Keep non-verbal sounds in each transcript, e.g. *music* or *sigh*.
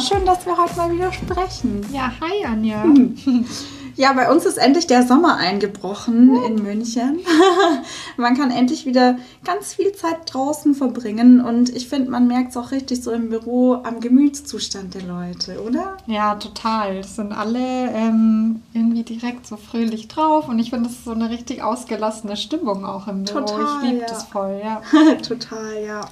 Schön, dass wir heute mal wieder sprechen. Ja, hi Anja. *laughs* Ja, bei uns ist endlich der Sommer eingebrochen in München. *laughs* man kann endlich wieder ganz viel Zeit draußen verbringen und ich finde, man merkt es auch richtig so im Büro am Gemütszustand der Leute, oder? Ja, total. Es sind alle ähm, irgendwie direkt so fröhlich drauf und ich finde, es ist so eine richtig ausgelassene Stimmung auch im Büro. Total, ich liebe ja. das voll, ja. *laughs* Total, ja.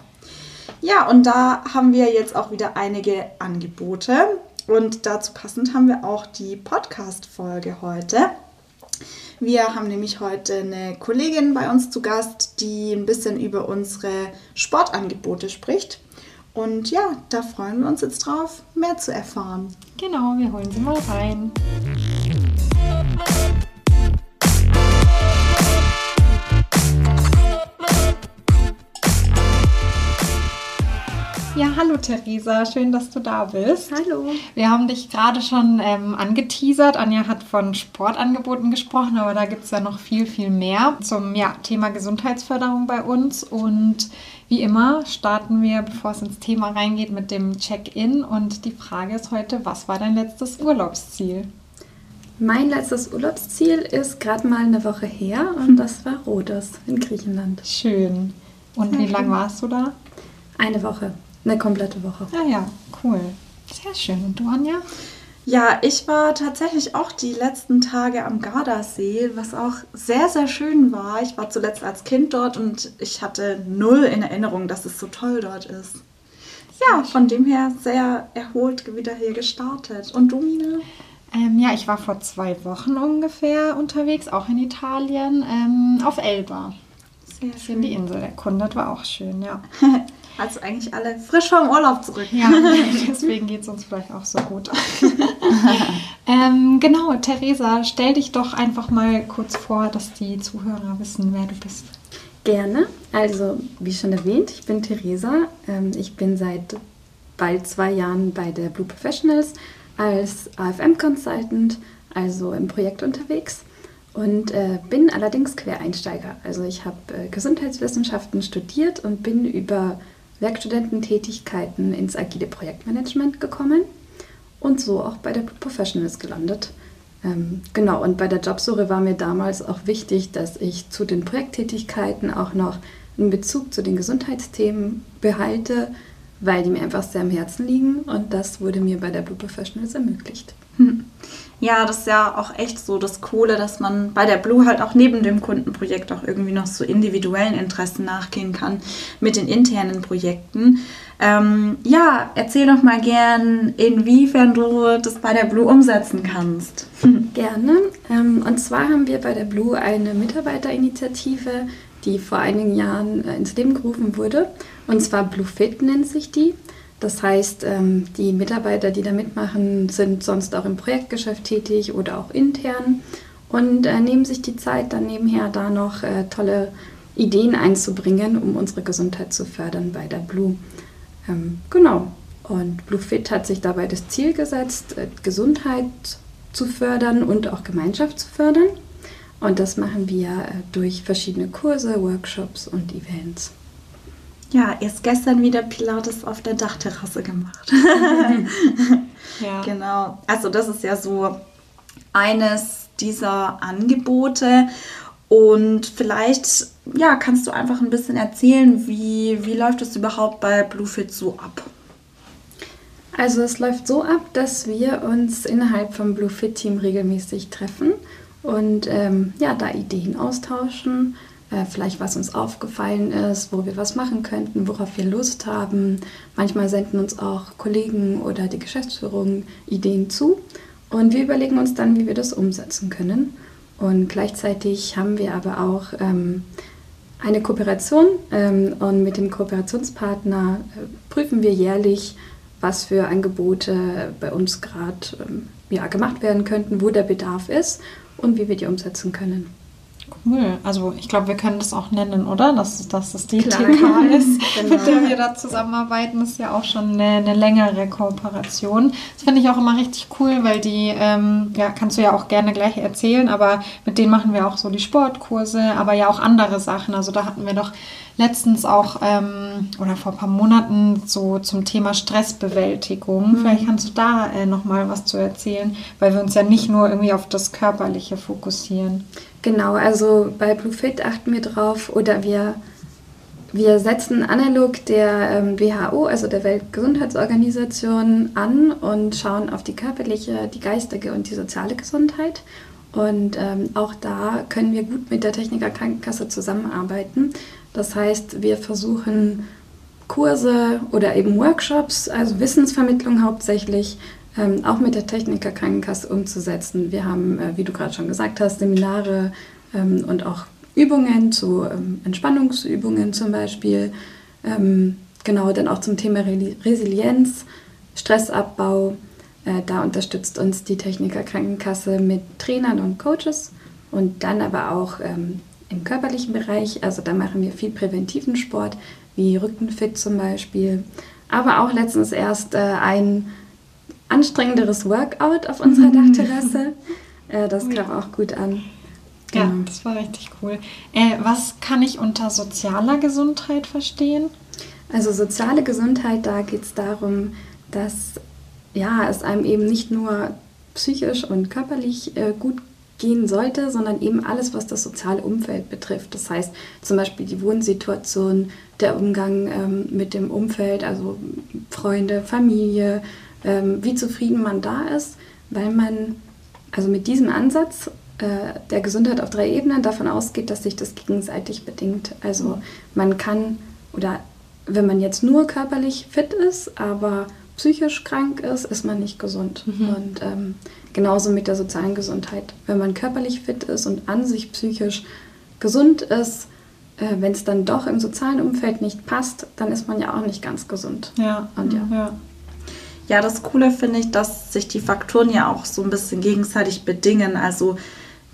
Ja, und da haben wir jetzt auch wieder einige Angebote. Und dazu passend haben wir auch die Podcast-Folge heute. Wir haben nämlich heute eine Kollegin bei uns zu Gast, die ein bisschen über unsere Sportangebote spricht. Und ja, da freuen wir uns jetzt drauf, mehr zu erfahren. Genau, wir holen sie mal rein. Ja, hallo Theresa, schön, dass du da bist. Hallo. Wir haben dich gerade schon ähm, angeteasert. Anja hat von Sportangeboten gesprochen, aber da gibt es ja noch viel, viel mehr zum ja, Thema Gesundheitsförderung bei uns. Und wie immer starten wir, bevor es ins Thema reingeht, mit dem Check-in. Und die Frage ist heute, was war dein letztes Urlaubsziel? Mein letztes Urlaubsziel ist gerade mal eine Woche her und das war Rhodos in Griechenland. Schön. Und wie lange *laughs* warst du da? Eine Woche, eine komplette Woche. Ja, ja, cool. Sehr schön. Und du, Anja? Ja, ich war tatsächlich auch die letzten Tage am Gardasee, was auch sehr, sehr schön war. Ich war zuletzt als Kind dort und ich hatte null in Erinnerung, dass es so toll dort ist. Ja, von dem her sehr erholt wieder hier gestartet. Und du, Mina? Ähm, ja, ich war vor zwei Wochen ungefähr unterwegs, auch in Italien, ähm, auf Elba. Sehr Bisschen die Insel erkundet, war auch schön, ja. *laughs* Also eigentlich alle frisch vom Urlaub zurück. Ja, *laughs* deswegen geht es uns vielleicht auch so gut. *laughs* ähm, genau, Theresa, stell dich doch einfach mal kurz vor, dass die Zuhörer wissen, wer du bist. Gerne. Also, wie schon erwähnt, ich bin Theresa. Ähm, Ich bin seit bald zwei Jahren bei der Blue Professionals als AFM-Consultant, also im Projekt unterwegs. Und äh, bin allerdings Quereinsteiger. Also ich habe äh, Gesundheitswissenschaften studiert und bin über Werkstudententätigkeiten ins agile Projektmanagement gekommen und so auch bei der Blue Professionals gelandet. Ähm, genau, und bei der Jobsuche war mir damals auch wichtig, dass ich zu den Projekttätigkeiten auch noch einen Bezug zu den Gesundheitsthemen behalte, weil die mir einfach sehr am Herzen liegen und das wurde mir bei der Blue Professionals ermöglicht. Ja, das ist ja auch echt so das Coole, dass man bei der Blue halt auch neben dem Kundenprojekt auch irgendwie noch so individuellen Interessen nachgehen kann mit den internen Projekten. Ähm, ja, erzähl doch mal gern, inwiefern du das bei der Blue umsetzen kannst. *laughs* Gerne. Ähm, Und zwar haben wir bei der Blue eine Mitarbeiterinitiative, die vor einigen Jahren äh, ins Leben gerufen wurde. Und zwar Blue Fit nennt sich die. Das heißt, ähm, die Mitarbeiter, die da mitmachen, sind sonst auch im Projektgeschäft tätig oder auch intern und äh, nehmen sich die Zeit, dann nebenher da noch äh, tolle Ideen einzubringen, um unsere Gesundheit zu fördern bei der Blue. Ähm, genau. Und BlueFit hat sich dabei das Ziel gesetzt, äh, Gesundheit zu fördern und auch Gemeinschaft zu fördern. Und das machen wir durch verschiedene Kurse, Workshops und Events. Ja, erst gestern wieder Pilates auf der Dachterrasse gemacht. *laughs* Ja. Genau. Also das ist ja so eines dieser Angebote. Und vielleicht, ja, kannst du einfach ein bisschen erzählen, wie, wie läuft es überhaupt bei Bluefit so ab? Also es läuft so ab, dass wir uns innerhalb vom BlueFit-Team regelmäßig treffen und ähm, ja, da Ideen austauschen, vielleicht was uns aufgefallen ist, wo wir was machen könnten, worauf wir Lust haben. Manchmal senden uns auch Kollegen oder die Geschäftsführung Ideen zu und wir überlegen uns dann, wie wir das umsetzen können. Und gleichzeitig haben wir aber auch ähm, eine Kooperation ähm, und mit dem Kooperationspartner äh, prüfen wir jährlich, was für Angebote bei uns gerade ähm, ja, gemacht werden könnten, wo der Bedarf ist und wie wir die umsetzen können. Cool. Also ich glaube, wir können das auch nennen, oder? Dass, dass das die Klar. TK ist, *laughs* Genau. mit der wir da zusammenarbeiten. Das ist ja auch schon eine, eine längere Kooperation. Das finde ich auch immer richtig cool, weil die, ähm, ja, kannst du ja auch gerne gleich erzählen, aber mit denen machen wir auch so die Sportkurse, aber ja auch andere Sachen. Also da hatten wir doch letztens auch ähm, oder vor ein paar Monaten so zum Thema Stressbewältigung. Mhm. Vielleicht kannst du da äh, nochmal was zu erzählen, weil wir uns ja nicht nur irgendwie auf das Körperliche fokussieren. Genau, also bei BlueFit achten wir drauf oder wir wir setzen analog der ähm, WHO, also der Weltgesundheitsorganisation, an und schauen auf die körperliche, die geistige und die soziale Gesundheit. Und ähm, auch da können wir gut mit der Techniker Krankenkasse zusammenarbeiten. Das heißt, wir versuchen Kurse oder eben Workshops, also Wissensvermittlung hauptsächlich, ähm, auch mit der Techniker Krankenkasse umzusetzen. Wir haben, äh, wie du gerade schon gesagt hast, Seminare ähm, und auch Übungen, zu ähm, Entspannungsübungen zum Beispiel. Ähm, genau, dann auch zum Thema Resilienz, Stressabbau. Äh, da unterstützt uns die Techniker Krankenkasse mit Trainern und Coaches und dann aber auch ähm, im körperlichen Bereich. Also da machen wir viel präventiven Sport, wie Rückenfit zum Beispiel. Aber auch letztens erst äh, ein anstrengenderes Workout auf unserer *laughs* Dachterrasse. Äh, das kam auch gut an. Ja, genau. das war richtig cool. Äh, was kann ich unter sozialer Gesundheit verstehen? Also soziale Gesundheit, da geht es darum, dass ja, es einem eben nicht nur psychisch und körperlich äh, gut gehen sollte, sondern eben alles, was das soziale Umfeld betrifft. Das heißt zum Beispiel die Wohnsituation, der Umgang ähm, mit dem Umfeld, also Freunde, Familie, ähm, wie zufrieden man da ist, weil man also mit diesem Ansatz äh, der Gesundheit auf drei Ebenen davon ausgeht, dass sich das gegenseitig bedingt. Also man kann, oder wenn man jetzt nur körperlich fit ist, aber psychisch krank ist, ist man nicht gesund. Mhm. Und ähm, genauso mit der sozialen Gesundheit. Wenn man körperlich fit ist und an sich psychisch gesund ist, äh, wenn es dann doch im sozialen Umfeld nicht passt, dann ist man ja auch nicht ganz gesund. Ja. Und ja. ja. Ja, das Coole finde ich, dass sich die Faktoren ja auch so ein bisschen gegenseitig bedingen. Also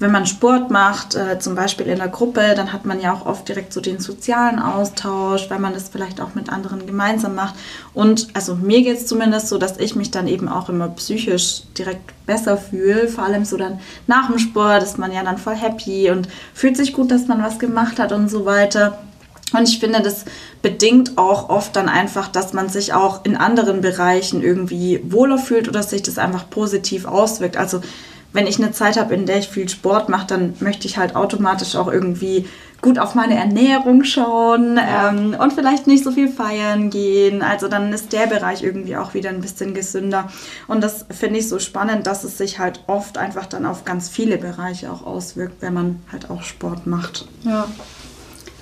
wenn man Sport macht, äh, zum Beispiel in der Gruppe, dann hat man ja auch oft direkt so den sozialen Austausch, weil man das vielleicht auch mit anderen gemeinsam macht. Und also mir geht es zumindest so, dass ich mich dann eben auch immer psychisch direkt besser fühle. Vor allem so dann nach dem Sport ist man ja dann voll happy und fühlt sich gut, dass man was gemacht hat und so weiter. Und ich finde, das bedingt auch oft dann einfach, dass man sich auch in anderen Bereichen irgendwie wohler fühlt oder sich das einfach positiv auswirkt. Also wenn ich eine Zeit habe, in der ich viel Sport mache, dann möchte ich halt automatisch auch irgendwie gut auf meine Ernährung schauen ähm, und vielleicht nicht so viel feiern gehen. Also dann ist der Bereich irgendwie auch wieder ein bisschen gesünder. Und das finde ich so spannend, dass es sich halt oft einfach dann auf ganz viele Bereiche auch auswirkt, wenn man halt auch Sport macht. Ja.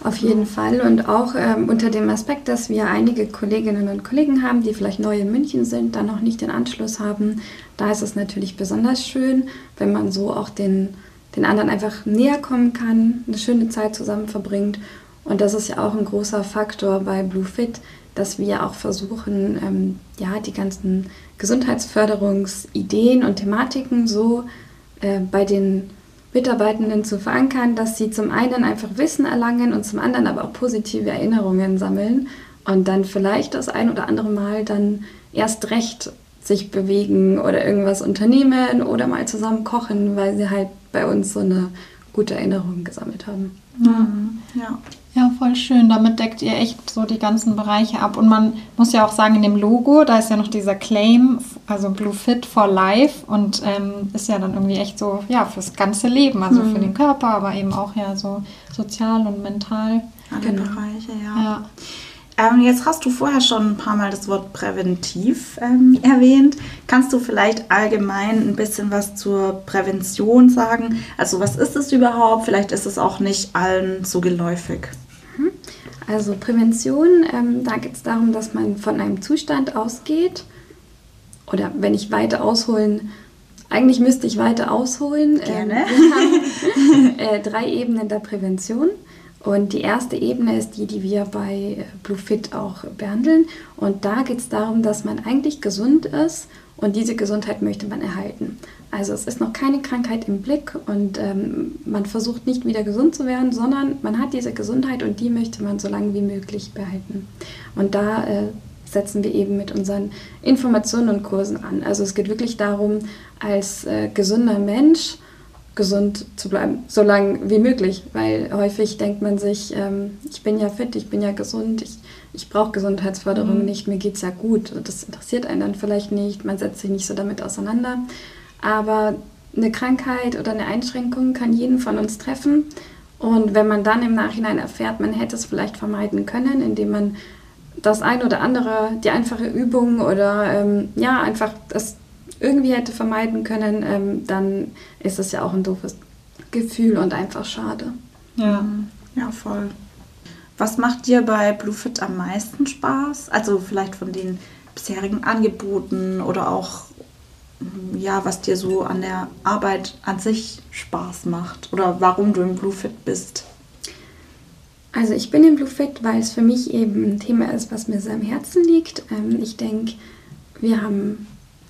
Auf jeden Fall und auch ähm, unter dem Aspekt, dass wir einige Kolleginnen und Kollegen haben, die vielleicht neu in München sind, dann noch nicht den Anschluss haben. Da ist es natürlich besonders schön, wenn man so auch den, den anderen einfach näher kommen kann, eine schöne Zeit zusammen verbringt. Und das ist ja auch ein großer Faktor bei BlueFit, dass wir auch versuchen, ähm, ja, die ganzen Gesundheitsförderungsideen und Thematiken so äh, bei den Mitarbeitenden zu verankern, dass sie zum einen einfach Wissen erlangen und zum anderen aber auch positive Erinnerungen sammeln und dann vielleicht das ein oder andere Mal dann erst recht sich bewegen oder irgendwas unternehmen oder mal zusammen kochen, weil sie halt bei uns so eine gute Erinnerung gesammelt haben. Mhm. Ja. Ja, voll schön. Damit deckt ihr echt so die ganzen Bereiche ab. Und man muss ja auch sagen, in dem Logo, da ist ja noch dieser Claim, also Blue Fit for Life und ähm, ist ja dann irgendwie echt so, ja, fürs ganze Leben, also mhm. für den Körper, aber eben auch ja so sozial und mental. Alle genau. Bereiche, ja. ja. Ähm, jetzt hast du vorher schon ein paar Mal das Wort präventiv ähm, erwähnt. Kannst du vielleicht allgemein ein bisschen was zur Prävention sagen? Also was ist es überhaupt? Vielleicht ist es auch nicht allen so geläufig. Mhm. Also Prävention, ähm, da geht es darum, dass man von einem Zustand ausgeht. Oder wenn ich weiter ausholen, eigentlich müsste ich weiter ausholen. Ähm, Gerne. wir haben *laughs* äh, drei Ebenen der Prävention. Und die erste Ebene ist die, die wir bei BlueFit auch behandeln. Und da geht es darum, dass man eigentlich gesund ist und diese Gesundheit möchte man erhalten. Also es ist noch keine Krankheit im Blick und ähm, man versucht nicht wieder gesund zu werden, sondern man hat diese Gesundheit und die möchte man so lange wie möglich behalten. Und da äh, setzen wir eben mit unseren Informationen und Kursen an. Also es geht wirklich darum, als äh, gesunder Mensch gesund zu bleiben, so lange wie möglich, weil häufig denkt man sich, ähm, ich bin ja fit, ich bin ja gesund, ich, ich brauche Gesundheitsförderung mhm. nicht, mir geht es ja gut. Das interessiert einen dann vielleicht nicht, man setzt sich nicht so damit auseinander. Aber eine Krankheit oder eine Einschränkung kann jeden von uns treffen. Und wenn man dann im Nachhinein erfährt, man hätte es vielleicht vermeiden können, indem man das ein oder andere, die einfache Übung oder ähm, ja, einfach das irgendwie hätte vermeiden können, ähm, dann ist es ja auch ein doofes Gefühl und einfach schade. Ja, ja, voll. Was macht dir bei Bluefit am meisten Spaß? Also vielleicht von den bisherigen Angeboten oder auch ja, was dir so an der Arbeit an sich Spaß macht oder warum du im Bluefit bist? Also ich bin im Bluefit, weil es für mich eben ein Thema ist, was mir sehr am Herzen liegt. Ähm, ich denke, wir haben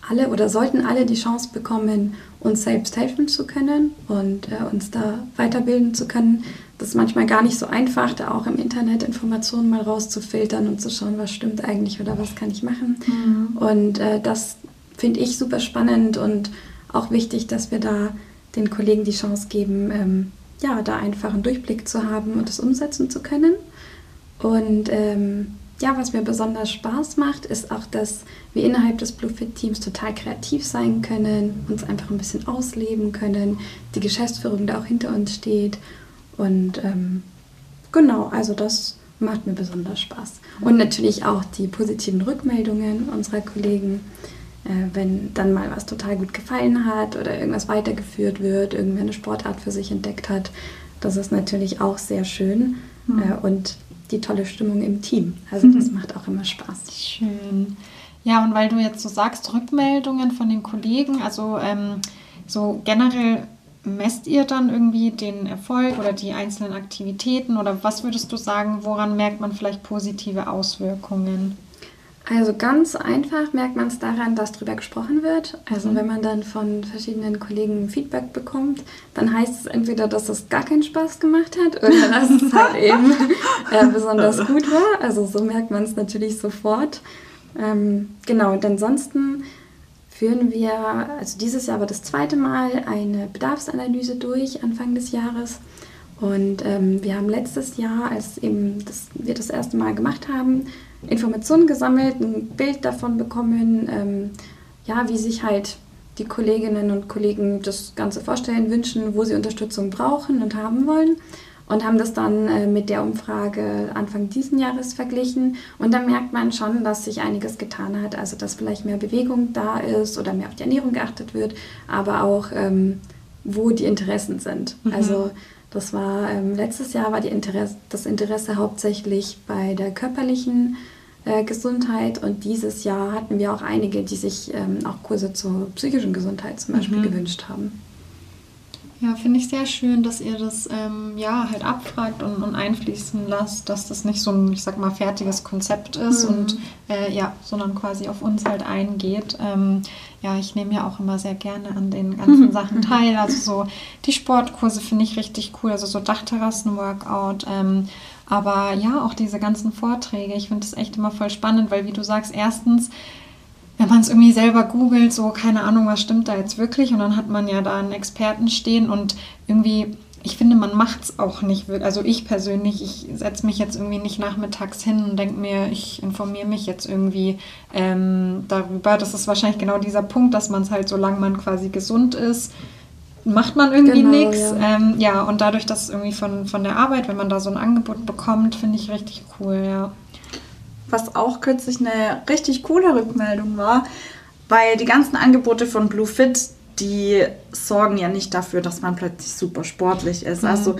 alle oder sollten alle die Chance bekommen, uns selbst helfen zu können und äh, uns da weiterbilden zu können. Das ist manchmal gar nicht so einfach, da auch im Internet Informationen mal rauszufiltern und zu schauen, was stimmt eigentlich oder was kann ich machen. Mhm. Und äh, das finde ich super spannend und auch wichtig, dass wir da den Kollegen die Chance geben, ähm, ja, da einfach einen Durchblick zu haben und das umsetzen zu können. Und ähm, ja, was mir besonders Spaß macht, ist auch, dass wir innerhalb des Bluefit-Teams total kreativ sein können, uns einfach ein bisschen ausleben können, die Geschäftsführung da auch hinter uns steht. Und ähm, genau, also das macht mir besonders Spaß. Und natürlich auch die positiven Rückmeldungen unserer Kollegen äh, wenn dann mal was total gut gefallen hat oder irgendwas weitergeführt wird, irgendwer eine Sportart für sich entdeckt hat. Das ist natürlich auch sehr schön mhm. äh, und die tolle Stimmung im Team. Also das mhm. macht auch immer Spaß. Schön. Ja, und weil du jetzt so sagst, Rückmeldungen von den Kollegen, also ähm, so generell messt ihr dann irgendwie den Erfolg oder die einzelnen Aktivitäten oder was würdest du sagen, woran merkt man vielleicht positive Auswirkungen? Also ganz einfach merkt man es daran, dass darüber gesprochen wird. Also mhm. wenn man dann von verschiedenen Kollegen Feedback bekommt, dann heißt es entweder, dass es gar keinen Spaß gemacht hat oder *laughs* dass es halt eben äh, besonders gut war. Also so merkt man es natürlich sofort. Ähm, genau, und ansonsten führen wir, also dieses Jahr war das zweite Mal, eine Bedarfsanalyse durch, Anfang des Jahres. Und ähm, wir haben letztes Jahr, als eben das, wir das erste Mal gemacht haben, Informationen gesammelt, ein Bild davon bekommen, ähm, ja, wie sich halt die Kolleginnen und Kollegen das Ganze vorstellen, wünschen, wo sie Unterstützung brauchen und haben wollen. Und haben das dann äh, mit der Umfrage Anfang diesen Jahres verglichen. Und da merkt man schon, dass sich einiges getan hat. Also, dass vielleicht mehr Bewegung da ist oder mehr auf die Ernährung geachtet wird, aber auch, ähm, wo die Interessen sind. Mhm. Also, das war ähm, letztes Jahr war Interesse, das Interesse hauptsächlich bei der körperlichen äh, Gesundheit und dieses Jahr hatten wir auch einige, die sich ähm, auch Kurse zur psychischen Gesundheit zum Beispiel mhm. gewünscht haben. Ja, finde ich sehr schön, dass ihr das ähm, ja halt abfragt und, und, einfließen lasst, dass das nicht so ein, ich sag mal, fertiges Konzept ist mhm. und äh, ja, sondern quasi auf uns halt eingeht. Ähm, ja, ich nehme ja auch immer sehr gerne an den ganzen *laughs* Sachen teil. Also so die Sportkurse finde ich richtig cool, also so Dachterrassen-Workout. Ähm, aber ja, auch diese ganzen Vorträge. Ich finde das echt immer voll spannend, weil wie du sagst, erstens man es irgendwie selber googelt, so keine Ahnung, was stimmt da jetzt wirklich und dann hat man ja da einen Experten stehen und irgendwie, ich finde, man macht es auch nicht wirklich. Also ich persönlich, ich setze mich jetzt irgendwie nicht nachmittags hin und denke mir, ich informiere mich jetzt irgendwie ähm, darüber. Das ist wahrscheinlich genau dieser Punkt, dass man es halt, solange man quasi gesund ist, macht man irgendwie genau, nichts. Ja. Ähm, ja, und dadurch, dass irgendwie von, von der Arbeit, wenn man da so ein Angebot bekommt, finde ich richtig cool, ja was auch kürzlich eine richtig coole Rückmeldung war, weil die ganzen Angebote von Bluefit, die sorgen ja nicht dafür, dass man plötzlich super sportlich ist. Mhm. Also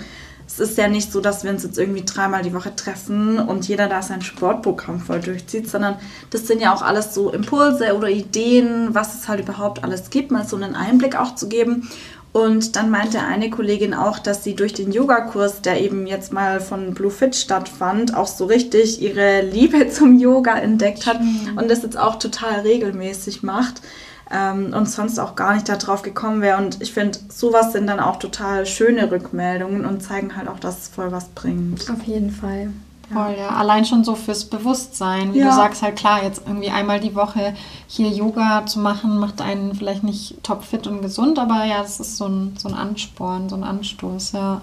es ist ja nicht so, dass wir uns jetzt irgendwie dreimal die Woche treffen und jeder da sein Sportprogramm voll durchzieht, sondern das sind ja auch alles so Impulse oder Ideen, was es halt überhaupt alles gibt, mal so einen Einblick auch zu geben. Und dann meinte eine Kollegin auch, dass sie durch den Yogakurs, der eben jetzt mal von Blue Fit stattfand, auch so richtig ihre Liebe *laughs* zum Yoga entdeckt hat mhm. und das jetzt auch total regelmäßig macht ähm, und sonst auch gar nicht darauf gekommen wäre. Und ich finde, sowas sind dann auch total schöne Rückmeldungen und zeigen halt auch, dass es voll was bringt. Auf jeden Fall. Voll, ja. Allein schon so fürs Bewusstsein. Wie Ja. du sagst, halt klar, jetzt irgendwie einmal die Woche hier Yoga zu machen, macht einen vielleicht nicht topfit und gesund, aber ja, das ist so ein, so ein Ansporn, so ein Anstoß, ja.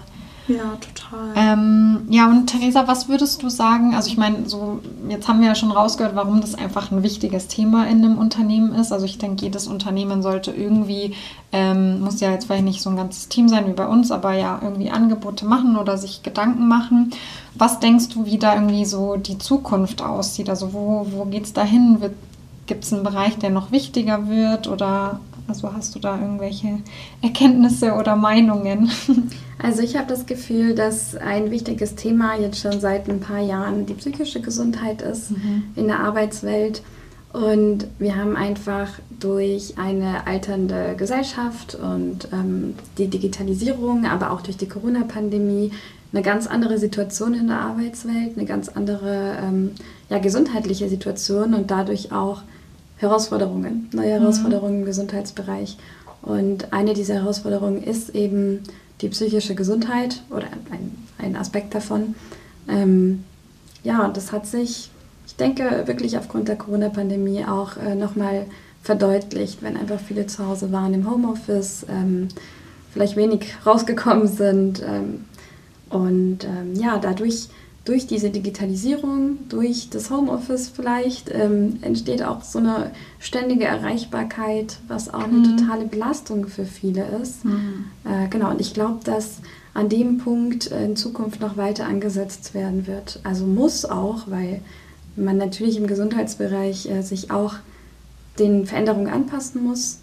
Ja, total. Ähm, ja, und Theresa, was würdest du sagen? Also ich meine, so jetzt haben wir ja schon rausgehört, warum das einfach ein wichtiges Thema in einem Unternehmen ist. Also ich denke, jedes Unternehmen sollte irgendwie, ähm, muss ja jetzt vielleicht nicht so ein ganzes Team sein wie bei uns, aber ja irgendwie Angebote machen oder sich Gedanken machen. Was denkst du, wie da irgendwie so die Zukunft aussieht? Also wo, wo geht es dahin? Gibt es einen Bereich, der noch wichtiger wird? Oder also hast du da irgendwelche Erkenntnisse oder Meinungen? *laughs* Also ich habe das Gefühl, dass ein wichtiges Thema jetzt schon seit ein paar Jahren die psychische Gesundheit ist in der Arbeitswelt. Und wir haben einfach durch eine alternde Gesellschaft und ähm, die Digitalisierung, aber auch durch die Corona-Pandemie eine ganz andere Situation in der Arbeitswelt, eine ganz andere ähm, ja, gesundheitliche Situation und dadurch auch Herausforderungen, neue Herausforderungen im Gesundheitsbereich. Und eine dieser Herausforderungen ist eben die psychische Gesundheit oder ein, ein Aspekt davon. Ähm, ja, und das hat sich, ich denke, wirklich aufgrund der Corona-Pandemie auch äh, nochmal verdeutlicht, wenn einfach viele zu Hause waren im Homeoffice, ähm, vielleicht wenig *laughs* rausgekommen sind. Ähm, und ähm, ja, dadurch, durch diese Digitalisierung, durch das Homeoffice vielleicht, ähm, entsteht auch so eine ständige Erreichbarkeit, was auch eine totale Belastung für viele ist. Äh, genau, und ich glaube, dass an dem Punkt äh, in Zukunft noch weiter angesetzt werden wird. Also muss auch, weil man natürlich im Gesundheitsbereich äh, sich auch den Veränderungen anpassen muss.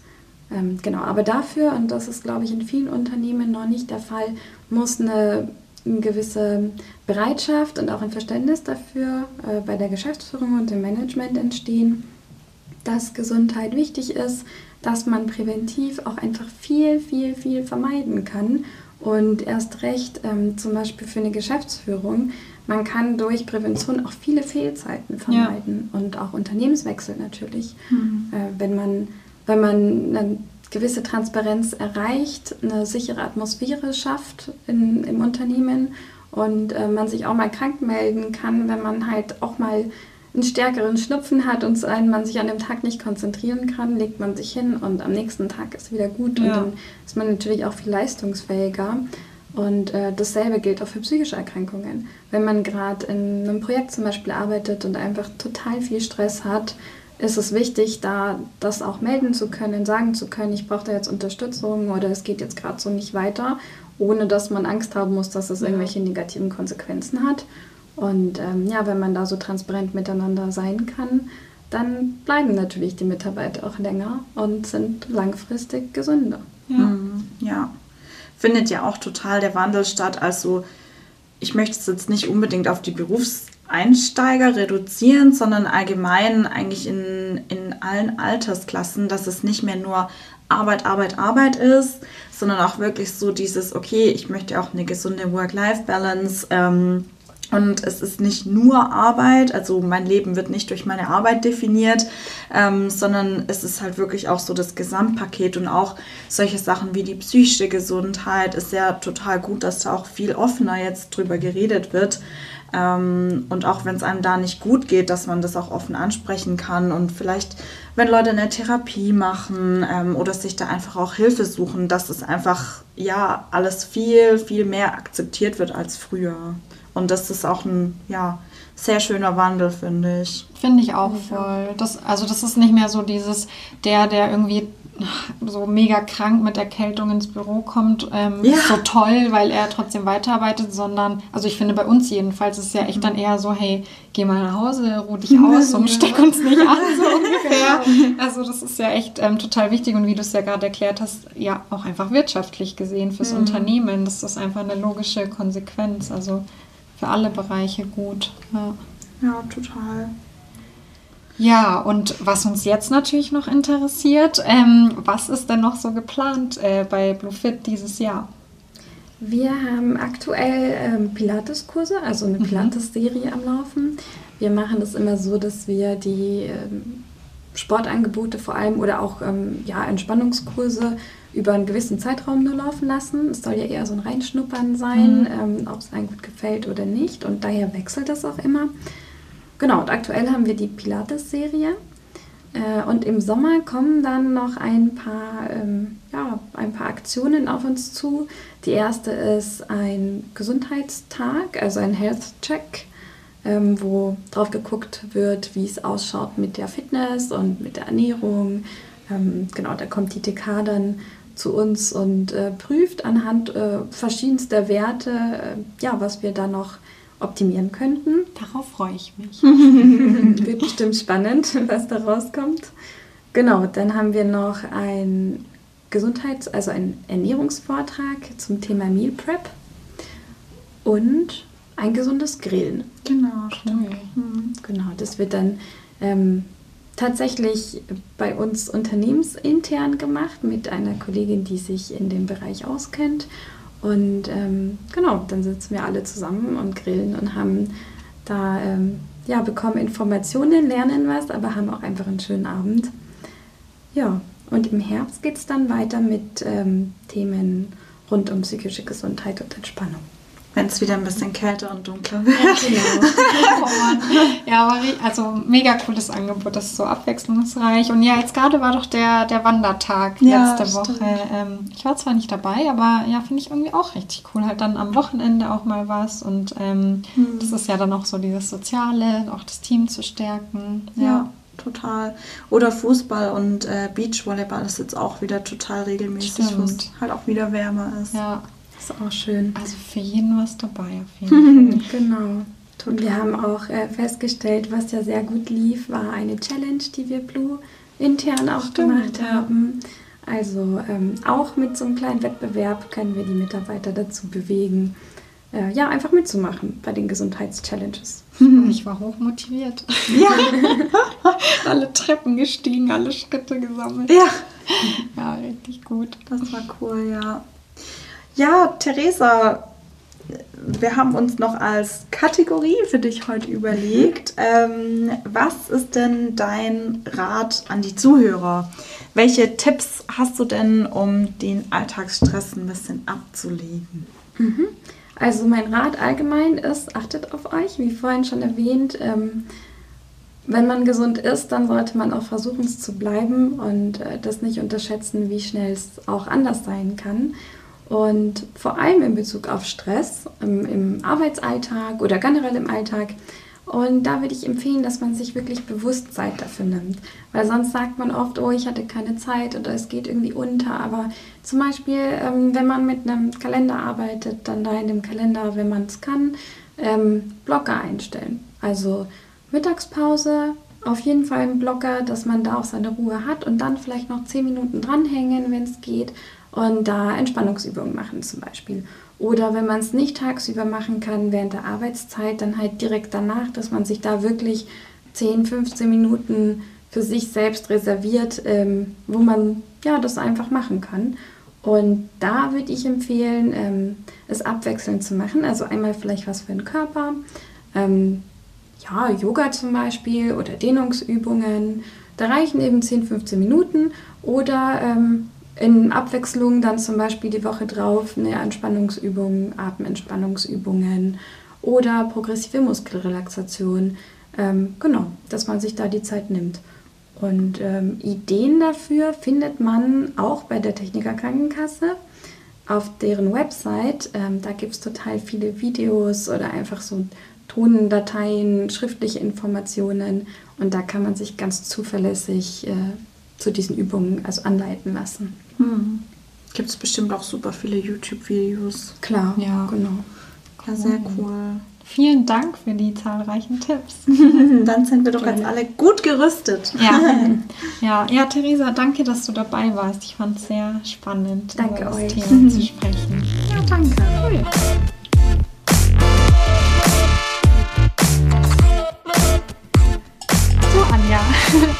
Ähm, genau, aber dafür, und das ist, glaube ich, in vielen Unternehmen noch nicht der Fall, muss eine, eine gewisse Bereitschaft und auch ein Verständnis dafür äh, bei der Geschäftsführung und dem Management entstehen, dass Gesundheit wichtig ist, dass man präventiv auch einfach viel, viel, viel vermeiden kann. Und erst recht ähm, zum Beispiel für eine Geschäftsführung, man kann durch Prävention auch viele Fehlzeiten vermeiden und auch Unternehmenswechsel natürlich. Äh, wenn, man, wenn man gewisse Transparenz erreicht, eine sichere Atmosphäre schafft in, im Unternehmen und äh, man sich auch mal krank melden kann, wenn man halt auch mal einen stärkeren Schnupfen hat und man sich an dem Tag nicht konzentrieren kann, legt man sich hin und am nächsten Tag ist wieder gut und Ja. dann ist man natürlich auch viel leistungsfähiger. Und äh, dasselbe gilt auch für psychische Erkrankungen. Wenn man gerade in einem Projekt zum Beispiel arbeitet und einfach total viel Stress hat, ist es wichtig, da das auch melden zu können, sagen zu können, ich brauche da jetzt Unterstützung oder es geht jetzt gerade so nicht weiter, ohne dass man Angst haben muss, dass es irgendwelche negativen Konsequenzen hat. Und ähm, ja, wenn man da so transparent miteinander sein kann, dann bleiben natürlich die Mitarbeiter auch länger und sind langfristig gesünder. Ja. Mhm, ja. Findet ja auch total der Wandel statt. Also ich möchte es jetzt nicht unbedingt auf die Berufseinsteiger reduzieren, sondern allgemein eigentlich in, in allen Altersklassen, dass es nicht mehr nur Arbeit, Arbeit, Arbeit ist, sondern auch wirklich so dieses, okay, ich möchte auch eine gesunde Work-Life-Balance. Ähm, und es ist nicht nur Arbeit, also mein Leben wird nicht durch meine Arbeit definiert, ähm, sondern es ist halt wirklich auch so das Gesamtpaket und auch solche Sachen wie die psychische Gesundheit ist ja total gut, dass da auch viel offener jetzt drüber geredet wird. Ähm, und auch wenn es einem da nicht gut geht, dass man das auch offen ansprechen kann und vielleicht, wenn Leute eine Therapie machen ähm, oder sich da einfach auch Hilfe suchen, dass es einfach ja alles viel, viel mehr akzeptiert wird als früher. Und das ist auch ein ja, sehr schöner Wandel, finde ich. Finde ich auch voll. Das, also das ist nicht mehr so dieses, der, der irgendwie so mega krank mit Erkältung ins Büro kommt, ähm, Ja. ist so toll, weil er trotzdem weiterarbeitet, sondern, also ich finde bei uns jedenfalls ist es ja echt dann eher so, hey, geh mal nach Hause, ruh dich *laughs* aus und steck uns nicht an, so ungefähr. Also das ist ja echt ähm, total wichtig und wie du es ja gerade erklärt hast, ja auch einfach wirtschaftlich gesehen fürs Unternehmen, das ist einfach eine logische Konsequenz, also für alle Bereiche gut. Ja. Ja, total. Ja, und was uns jetzt natürlich noch interessiert, ähm, was ist denn noch so geplant äh, bei Bluefit dieses Jahr? Wir haben aktuell ähm, Pilates-Kurse, also eine Pilates-Serie am Laufen. Wir machen das immer so, dass wir die ähm, Sportangebote vor allem oder auch ähm, ja, Entspannungskurse über einen gewissen Zeitraum nur laufen lassen. Es soll ja eher so ein Reinschnuppern sein, mhm. ähm, ob es einem gut gefällt oder nicht. Und daher wechselt das auch immer. Genau, und aktuell haben wir die Pilates-Serie. Äh, und im Sommer kommen dann noch ein paar, ähm, ja, ein paar Aktionen auf uns zu. Die erste ist ein Gesundheitstag, also ein Health Check, ähm, wo drauf geguckt wird, wie es ausschaut mit der Fitness und mit der Ernährung. Ähm, genau, da kommt die TK dann zu uns und äh, prüft anhand äh, verschiedenster Werte, äh, ja, was wir da noch optimieren könnten. Darauf freue ich mich. *laughs* Wird bestimmt spannend, was da rauskommt. Genau, dann haben wir noch ein Gesundheits-, also einen Ernährungsvortrag zum Thema Meal Prep und ein gesundes Grillen. Genau, stimmt. Mhm. Genau, das wird dann ähm, tatsächlich bei uns unternehmensintern gemacht mit einer Kollegin, die sich in dem Bereich auskennt. Und ähm, genau, dann sitzen wir alle zusammen und grillen und haben da, ähm, ja, bekommen Informationen, lernen was, aber haben auch einfach einen schönen Abend. Ja, und im Herbst geht es dann weiter mit ähm, Themen rund um psychische Gesundheit und Entspannung. Wenn es wieder ein bisschen kälter und dunkler wird. Ja, genau. *laughs* ja, aber also mega cooles Angebot, das ist so abwechslungsreich. Und ja, jetzt gerade war doch der, der Wandertag ja, letzte Woche. Ähm, ich war zwar nicht dabei, aber ja, finde ich irgendwie auch richtig cool. Halt dann am Wochenende auch mal was. Und ähm, hm. das ist ja dann auch so dieses Soziale, auch das Team zu stärken. ja. ja total. Oder Fußball und äh, Beachvolleyball ist jetzt auch wieder total regelmäßig, wo es halt auch wieder wärmer ist. Ja, ist auch schön. Also für jeden was dabei auf jeden *laughs* Fall. genau. Und wir haben auch äh, festgestellt, was ja sehr gut lief, war eine Challenge, die wir Blue intern auch Stimmt, gemacht ja. haben. Also ähm, auch mit so einem kleinen Wettbewerb können wir die Mitarbeiter dazu bewegen, äh, ja, einfach mitzumachen bei den Gesundheitschallenges. *laughs* Ich war hochmotiviert. Ja. *laughs* alle Treppen gestiegen, alle Schritte gesammelt. Ja. Ja, richtig gut. Das war cool, ja. Ja, Theresa, wir haben uns noch als Kategorie für dich heute überlegt. Ähm, was ist denn dein Rat an die Zuhörer? Welche Tipps hast du denn, um den Alltagsstress ein bisschen abzulegen? Mhm. Also mein Rat allgemein ist, achtet auf euch, wie vorhin schon erwähnt. Ähm, wenn man gesund ist, dann sollte man auch versuchen, es zu bleiben und äh, das nicht unterschätzen, wie schnell es auch anders sein kann. Und vor allem in Bezug auf Stress im, im, Arbeitsalltag oder generell im Alltag. Und da würde ich empfehlen, dass man sich wirklich bewusst Zeit dafür nimmt. Weil sonst sagt man oft, oh, ich hatte keine Zeit oder es geht irgendwie unter. Aber zum Beispiel, ähm, wenn man mit einem Kalender arbeitet, dann da in dem Kalender, wenn man es kann, ähm, Blocker einstellen. Also Mittagspause, auf jeden Fall ein Blocker, dass man da auch seine Ruhe hat und dann vielleicht noch 10 Minuten dranhängen, wenn es geht und da Entspannungsübungen machen zum Beispiel. Oder wenn man es nicht tagsüber machen kann, während der Arbeitszeit, dann halt direkt danach, dass man sich da wirklich 10, 15 Minuten für sich selbst reserviert, ähm, wo man ja das einfach machen kann. Und da würde ich empfehlen, ähm, es abwechselnd zu machen. Also einmal vielleicht was für den Körper, ähm, ja, Yoga zum Beispiel oder Dehnungsübungen. Da reichen eben 10, 15 Minuten. Oder ähm, in Abwechslung dann zum Beispiel die Woche drauf eine Entspannungsübung, Atementspannungsübungen oder progressive Muskelrelaxation. Ähm, genau, dass man sich da die Zeit nimmt. Und ähm, Ideen dafür findet man auch bei der Techniker Krankenkasse auf deren Website. Ähm, da gibt es total viele Videos oder einfach so Tondateien, schriftliche Informationen und da kann man sich ganz zuverlässig äh, zu diesen Übungen also anleiten lassen. Hm. Gibt es bestimmt auch super viele YouTube-Videos. Klar, ja, genau. Ja, sehr cool. Vielen Dank für die zahlreichen Tipps. *laughs* Dann sind wir doch jetzt alle gut gerüstet. Ja. *laughs* ja, ja, Theresa, danke, dass du dabei warst. Ich fand es sehr spannend, danke über das euch. Thema zu sprechen. Ja, danke. Cool.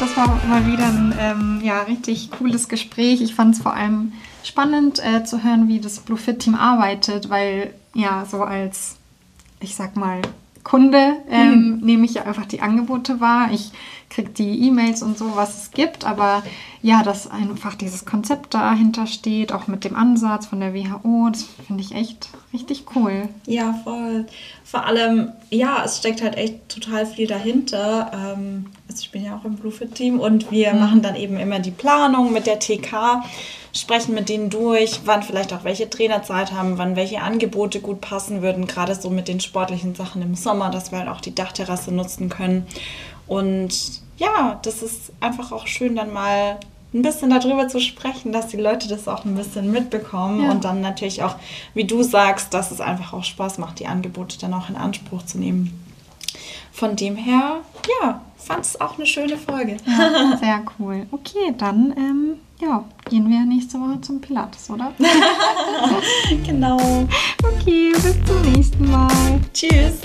Das war mal wieder ein ähm, ja, richtig cooles Gespräch. Ich fand es vor allem spannend äh, zu hören, wie das Bluefit Team arbeitet, weil ja, so als, ich sag mal, Kunde ähm, mhm. nehme ich ja einfach die Angebote wahr. Ich kriegt die E-Mails und so, was es gibt. Aber ja, dass einfach dieses Konzept dahinter steht, auch mit dem Ansatz von der WHO, das finde ich echt richtig cool. Ja, voll. Vor allem, ja, es steckt halt echt total viel dahinter. Ähm, also ich bin ja auch im Bluefit-Team und wir mhm. machen dann eben immer die Planung mit der TK, sprechen mit denen durch, wann vielleicht auch welche Trainerzeit haben, wann welche Angebote gut passen würden, gerade so mit den sportlichen Sachen im Sommer, dass wir halt auch die Dachterrasse nutzen können. Und ja, das ist einfach auch schön, dann mal ein bisschen darüber zu sprechen, dass die Leute das auch ein bisschen mitbekommen ja. und dann natürlich auch, wie du sagst, dass es einfach auch Spaß macht, die Angebote dann auch in Anspruch zu nehmen. Von dem her, ja, fand es auch eine schöne Folge. Ja, sehr cool. Okay, dann ähm, ja, gehen wir nächste Woche zum Pilates, oder? *laughs* genau. Okay, bis zum nächsten Mal. Tschüss.